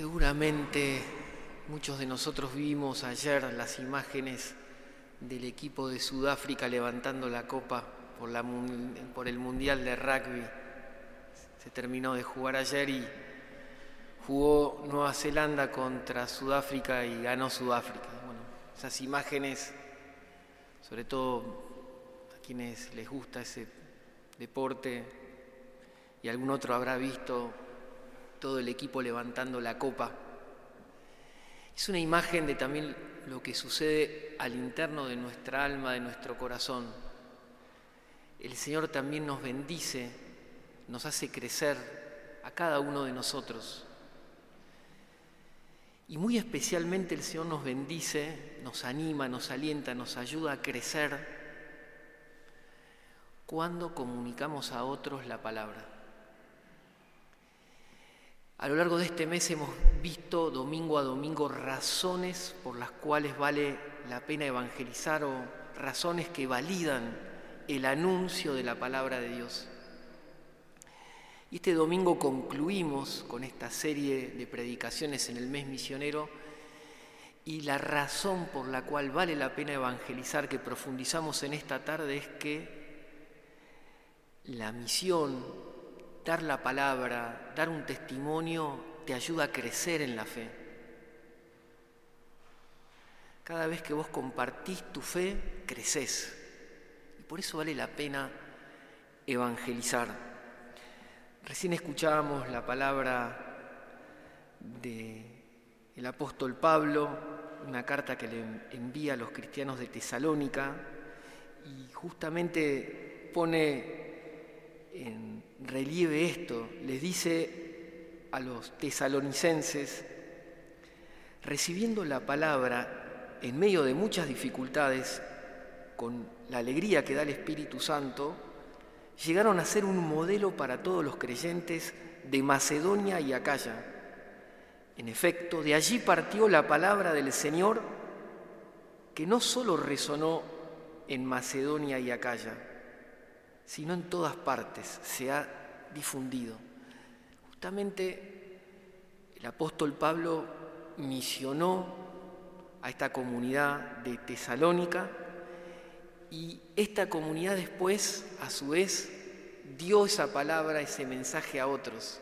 Seguramente muchos de nosotros vimos ayer las imágenes del equipo de Sudáfrica levantando la copa por, el Mundial de Rugby. Se terminó de jugar ayer y jugó Nueva Zelanda contra Sudáfrica y ganó Sudáfrica. Bueno, esas imágenes, sobre todo a quienes les gusta ese deporte y algún otro habrá visto todo el equipo levantando la copa. Es una imagen de también lo que sucede al interno de nuestra alma, de nuestro corazón. El Señor también nos bendice, nos hace crecer a cada uno de nosotros. Y muy especialmente el Señor nos bendice, nos anima, nos alienta, nos ayuda a crecer cuando comunicamos a otros la palabra. A lo largo de este mes hemos visto domingo a domingo razones por las cuales vale la pena evangelizar o razones que validan el anuncio de la palabra de Dios. Y este domingo concluimos con esta serie de predicaciones en el mes misionero y la razón por la cual vale la pena evangelizar que profundizamos en esta tarde es que la misión dar la palabra, dar un testimonio, te ayuda a crecer en la fe. Cada vez que vos compartís tu fe, creces. Y por eso vale la pena evangelizar. Recién escuchábamos la palabra del apóstol Pablo, una carta que le envía a los cristianos de Tesalónica, y justamente pone en relieve esto, les dice a los tesalonicenses, recibiendo la palabra en medio de muchas dificultades, con la alegría que da el Espíritu Santo, llegaron a ser un modelo para todos los creyentes de Macedonia y Acaya. En efecto, de allí partió la palabra del Señor que no solo resonó en Macedonia y Acaya, sino en todas partes se ha difundido. Justamente el apóstol Pablo misionó a esta comunidad de Tesalónica y esta comunidad después, a su vez, dio esa palabra, ese mensaje a otros.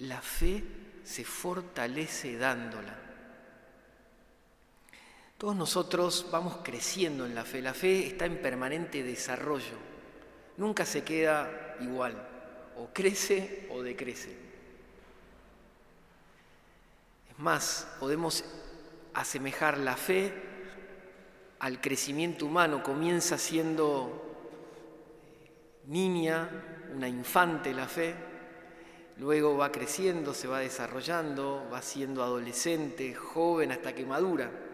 La fe se fortalece dándola. Todos nosotros vamos creciendo en la fe. La fe está en permanente desarrollo. Nunca se queda igual. O crece o decrece. Es más, podemos asemejar la fe al crecimiento humano. Comienza siendo niña, una infante la fe, luego va creciendo, se va desarrollando, va siendo adolescente, joven hasta que madura.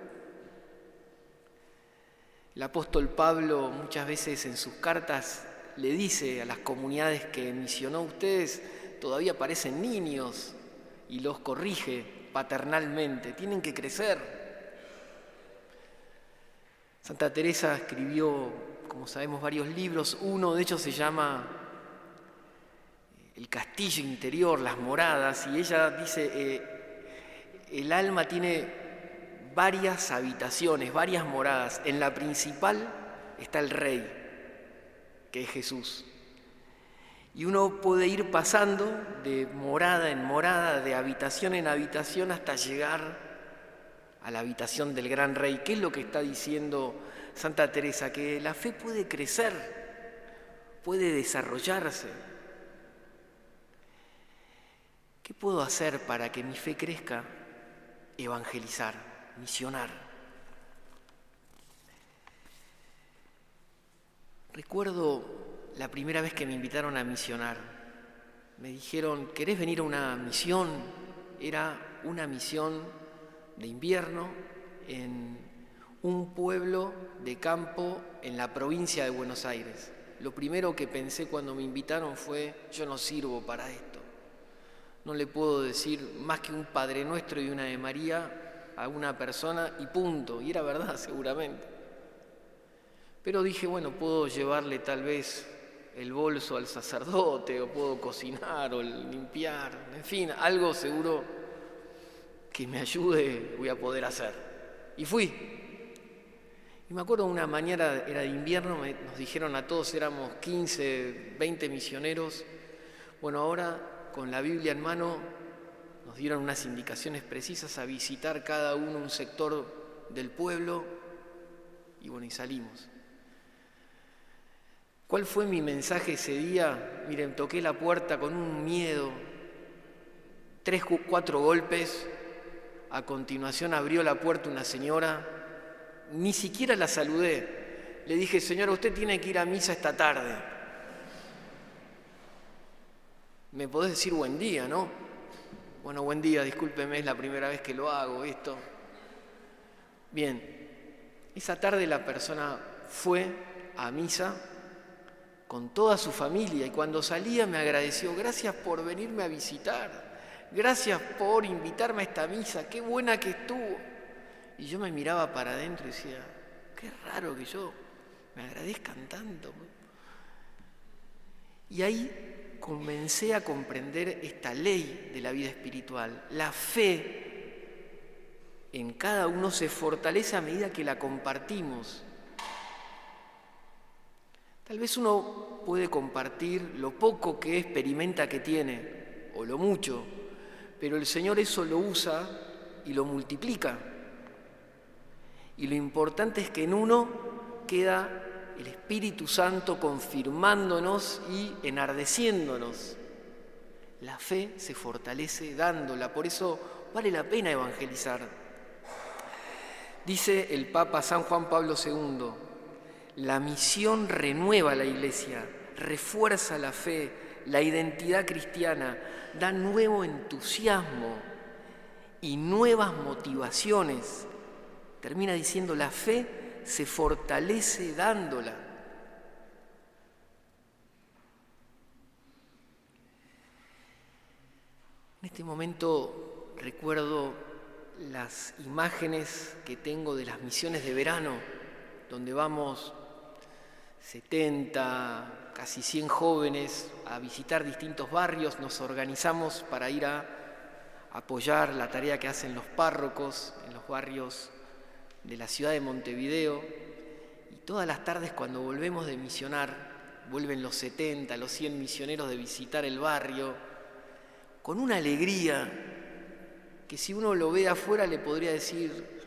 El apóstol Pablo muchas veces en sus cartas le dice a las comunidades que misionó ustedes, todavía parecen niños y los corrige paternalmente, tienen que crecer. Santa Teresa escribió, como sabemos, varios libros, uno de ellos se llama El castillo interior, las moradas, y ella dice, eh, el alma tiene varias habitaciones, varias moradas. En la principal está el rey, que es Jesús. Y uno puede ir pasando de morada en morada, de habitación en habitación, hasta llegar a la habitación del gran rey. ¿Qué es lo que está diciendo Santa Teresa? Que la fe puede crecer, puede desarrollarse. ¿Qué puedo hacer para que mi fe crezca? Evangelizar misionar. Recuerdo la primera vez que me invitaron a misionar. Me dijeron, ¿querés venir a una misión? Era una misión de invierno en un pueblo de campo en la provincia de Buenos Aires. Lo primero que pensé cuando me invitaron fue, yo no sirvo para esto. No le puedo decir más que un Padre Nuestro y una de María a una persona y punto. Y era verdad, seguramente. Pero dije, bueno, puedo llevarle tal vez el bolso al sacerdote, o puedo cocinar, o limpiar, en fin, algo seguro que me ayude voy a poder hacer. Y fui. Y me acuerdo una mañana, era de invierno, nos dijeron a todos, éramos 15, 20 misioneros, bueno, ahora con la Biblia en mano dieron unas indicaciones precisas a visitar cada uno un sector del pueblo y bueno, y salimos. ¿Cuál fue mi mensaje ese día? Miren, toqué la puerta con un miedo, tres, cuatro golpes, a continuación abrió la puerta una señora, ni siquiera la saludé. Le dije, señora, usted tiene que ir a misa esta tarde. Me podés decir buen día, ¿no? Bueno, buen día, discúlpeme, es la primera vez que lo hago, esto. Bien, esa tarde la persona fue a misa con toda su familia y cuando salía me agradeció, gracias por venirme a visitar gracias por invitarme a esta misa, qué buena que estuvo. Y yo me miraba para adentro y decía, qué raro que yo me agradezcan tanto. Y ahí comencé a comprender esta ley de la vida espiritual. La fe en cada uno se fortalece a medida que la compartimos. Tal vez uno puede compartir lo poco que experimenta que tiene, o lo mucho, pero el Señor eso lo usa y lo multiplica. Y lo importante es que en uno queda el Espíritu Santo confirmándonos y enardeciéndonos. La fe se fortalece dándola, por eso vale la pena evangelizar. Dice el Papa San Juan Pablo II, la misión renueva la iglesia, refuerza la fe, la identidad cristiana, da nuevo entusiasmo y nuevas motivaciones. Termina diciendo, la fe se fortalece dándola. En este momento recuerdo las imágenes que tengo de las misiones de verano, donde vamos 70, casi 100 jóvenes a visitar distintos barrios, nos organizamos para ir a apoyar la tarea que hacen los párrocos en los barrios de la ciudad de Montevideo. Y todas las tardes cuando volvemos de misionar, vuelven los 70, los 100 misioneros de visitar el barrio, con una alegría que si uno lo ve afuera le podría decir,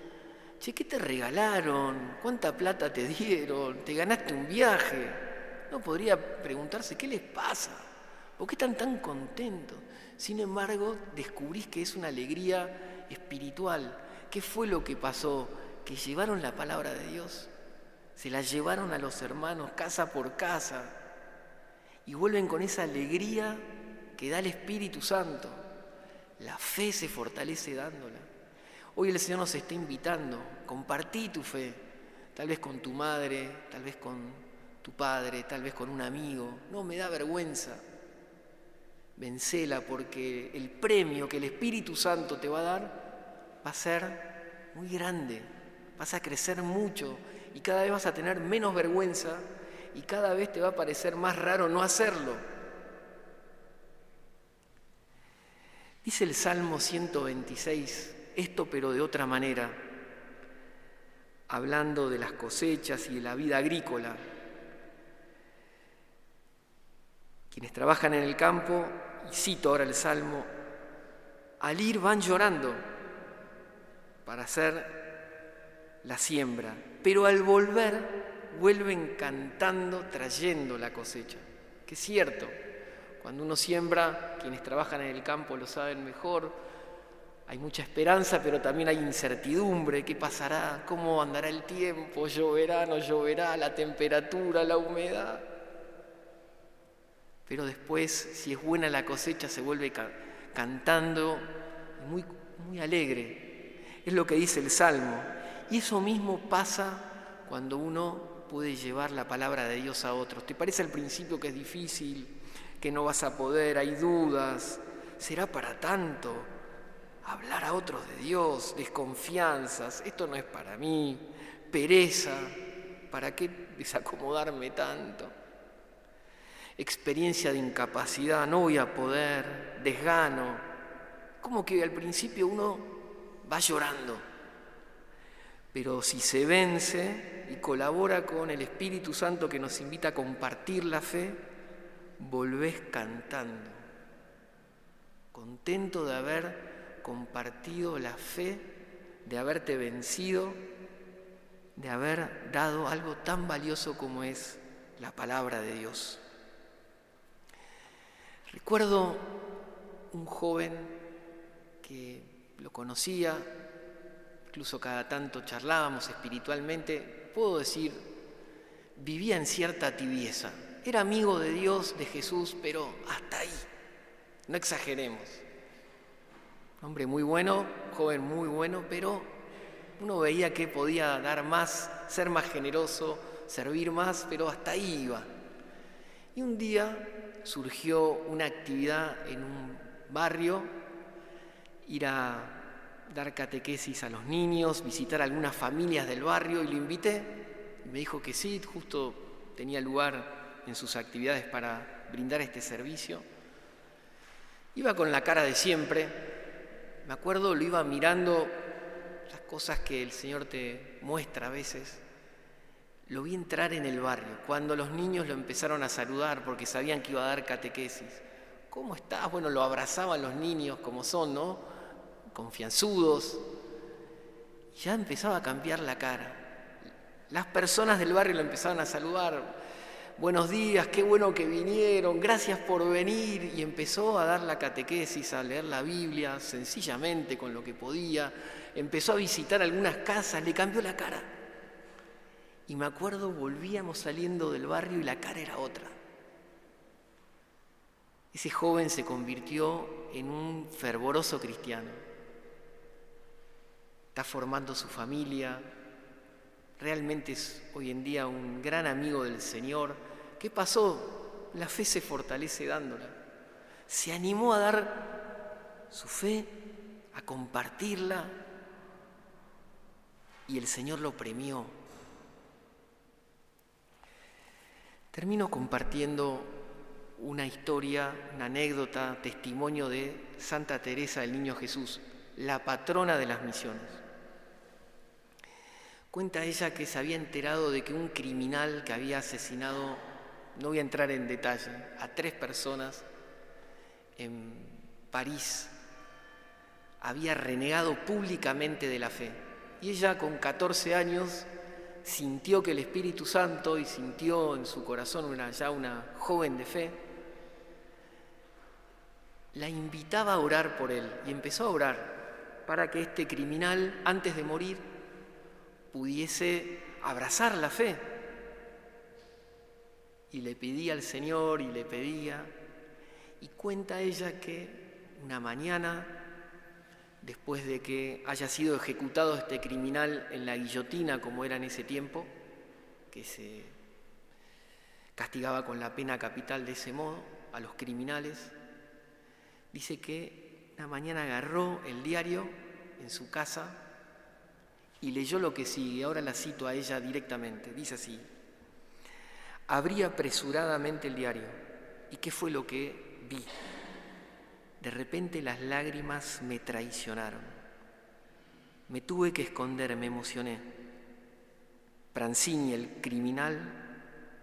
che, ¿qué te regalaron? ¿Cuánta plata te dieron? ¿Te ganaste un viaje? No podría preguntarse, ¿qué les pasa? ¿Por qué están tan contentos? Sin embargo, descubrís que es una alegría espiritual. ¿Qué fue lo que pasó? Que llevaron la palabra de Dios, se la llevaron a los hermanos casa por casa y vuelven con esa alegría que da el Espíritu Santo. La fe se fortalece dándola. Hoy el Señor nos está invitando, compartí tu fe, tal vez con tu madre, tal vez con tu padre, tal vez con un amigo. No me da vergüenza. Vencela porque el premio que el Espíritu Santo te va a dar va a ser muy grande, vas a crecer mucho y cada vez vas a tener menos vergüenza y cada vez te va a parecer más raro no hacerlo. Dice el Salmo 126, esto pero de otra manera, hablando de las cosechas y de la vida agrícola. Quienes trabajan en el campo, y cito ahora el Salmo, al ir van llorando para hacer la siembra, pero al volver vuelven cantando trayendo la cosecha. Que es cierto, cuando uno siembra, quienes trabajan en el campo lo saben mejor, hay mucha esperanza, pero también hay incertidumbre. ¿Qué pasará? ¿Cómo andará el tiempo? ¿Lloverá? ¿No lloverá? ¿La temperatura? ¿La humedad? Pero después, si es buena la cosecha, se vuelve cantando muy, muy alegre. Es lo que dice el Salmo. Y eso mismo pasa cuando uno puede llevar la palabra de Dios a otros. ¿Te parece al principio que es difícil, que no vas a poder, hay dudas? ¿Será para tanto? hablar a otros de Dios, desconfianzas, esto no es para mí, pereza, ¿para qué desacomodarme tanto? experiencia de incapacidad, no voy a poder, desgano. Como que al principio uno va llorando, pero si se vence y colabora con el Espíritu Santo que nos invita a compartir la fe, volvés cantando, contento de haber compartido la fe, de haberte vencido, de haber dado algo tan valioso como es la palabra de Dios. Recuerdo un joven que lo conocía, incluso cada tanto charlábamos espiritualmente, puedo decir, vivía en cierta tibieza. Era amigo de Dios, de Jesús, pero hasta ahí. No exageremos. Hombre muy bueno, joven muy bueno, pero uno veía que podía dar más, ser más generoso, servir más, pero hasta ahí iba. Y un día surgió una actividad en un barrio, ir a dar catequesis a los niños, visitar algunas familias del barrio y lo invité. me dijo que sí, justo tenía lugar en sus actividades para brindar este servicio. Iba con la cara de siempre, me acuerdo, lo iba mirando las cosas que el Señor te muestra a veces. Lo vi entrar en el barrio, cuando los niños lo empezaron a saludar porque sabían que iba a dar catequesis. ¿Cómo estás? Bueno, lo abrazaban los niños como son, ¿no? Confianzudos. Ya empezaba a cambiar la cara. Las personas del barrio lo empezaban a saludar. Buenos días, qué bueno que vinieron, gracias por venir. Y empezó a dar la catequesis, a leer la Biblia sencillamente con lo que podía. Empezó a visitar algunas casas, le cambió la cara. Y me acuerdo, volvíamos saliendo del barrio y la cara era otra. Ese joven se convirtió en un fervoroso cristiano. Formando su familia. Realmente es hoy en día un gran amigo del Señor. ¿Qué pasó? La fe se fortalece dándola. Se animó a dar su fe, a compartirla. Y el Señor lo premió Termino compartiendo una historia, una anécdota, testimonio de Santa Teresa del Niño Jesús, la patrona de las misiones. Cuenta ella que se había enterado de que un criminal que había asesinado, no voy a entrar en detalle, a tres personas en París, había renegado públicamente de la fe. Y ella con 14 años sintió que el Espíritu Santo y sintió en su corazón una, ya una joven de fe, la invitaba a orar por él y empezó a orar para que este criminal, antes de morir, pudiese abrazar la fe. Y le pedía al Señor y le pedía, y cuenta ella que una mañana después de que haya sido ejecutado este criminal en la guillotina como era en ese tiempo, que se castigaba con la pena capital de ese modo a los criminales, dice que una mañana agarró el diario en su casa y leyó lo que sigue, ahora la cito a ella directamente, dice así, abrí apresuradamente el diario y qué fue lo que vi. De repente las lágrimas me traicionaron. Me tuve que esconder, me emocioné. Prancini, el criminal,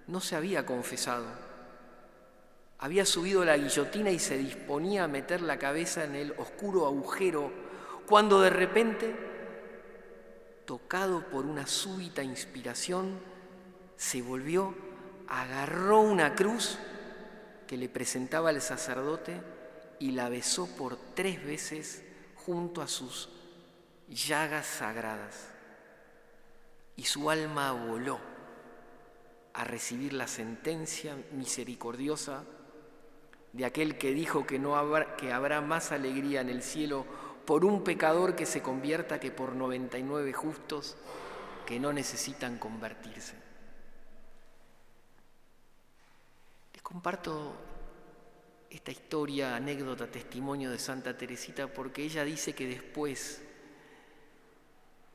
no se había confesado. Había subido la guillotina y se disponía a meter la cabeza en el oscuro agujero, cuando de repente, tocado por una súbita inspiración, se volvió, agarró una cruz que le presentaba el sacerdote y la besó por tres veces junto a sus llagas sagradas. Y su alma voló a recibir la sentencia misericordiosa de aquel que dijo que, no habrá, que habrá más alegría en el cielo por un pecador que se convierta que por 99 justos que no necesitan convertirse. Les comparto esta historia, anécdota, testimonio de Santa Teresita, porque ella dice que después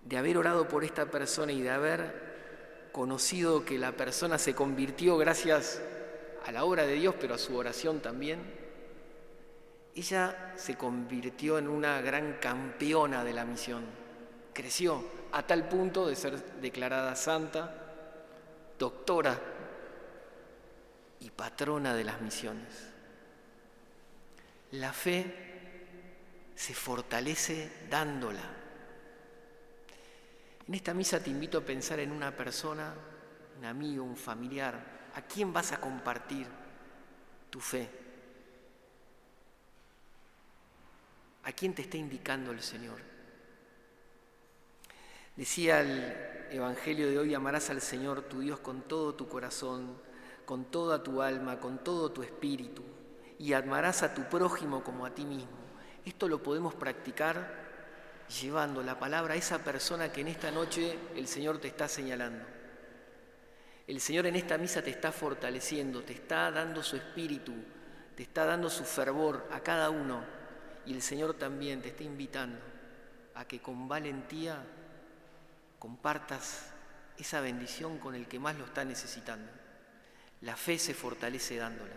de haber orado por esta persona y de haber conocido que la persona se convirtió gracias a la obra de Dios, pero a su oración también, ella se convirtió en una gran campeona de la misión. Creció a tal punto de ser declarada santa, doctora y patrona de las misiones. La fe se fortalece dándola. En esta misa te invito a pensar en una persona, un amigo, un familiar, a quién vas a compartir tu fe. ¿A quién te está indicando el Señor? Decía el Evangelio de hoy, amarás al Señor tu Dios con todo tu corazón, con toda tu alma, con todo tu espíritu y amarás a tu prójimo como a ti mismo. Esto lo podemos practicar llevando la palabra a esa persona que en esta noche el Señor te está señalando. El Señor en esta misa te está fortaleciendo, te está dando su espíritu, te está dando su fervor a cada uno y el Señor también te está invitando a que con valentía compartas esa bendición con el que más lo está necesitando. La fe se fortalece dándola.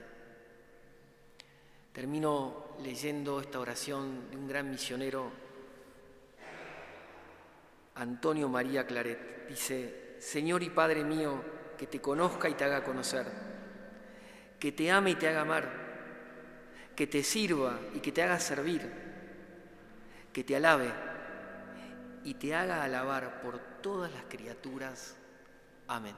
Termino leyendo esta oración de un gran misionero, Antonio María Claret. Dice, Señor y Padre mío, que te conozca y te haga conocer, que te ame y te haga amar, que te sirva y que te haga servir, que te alabe y te haga alabar por todas las criaturas. Amén.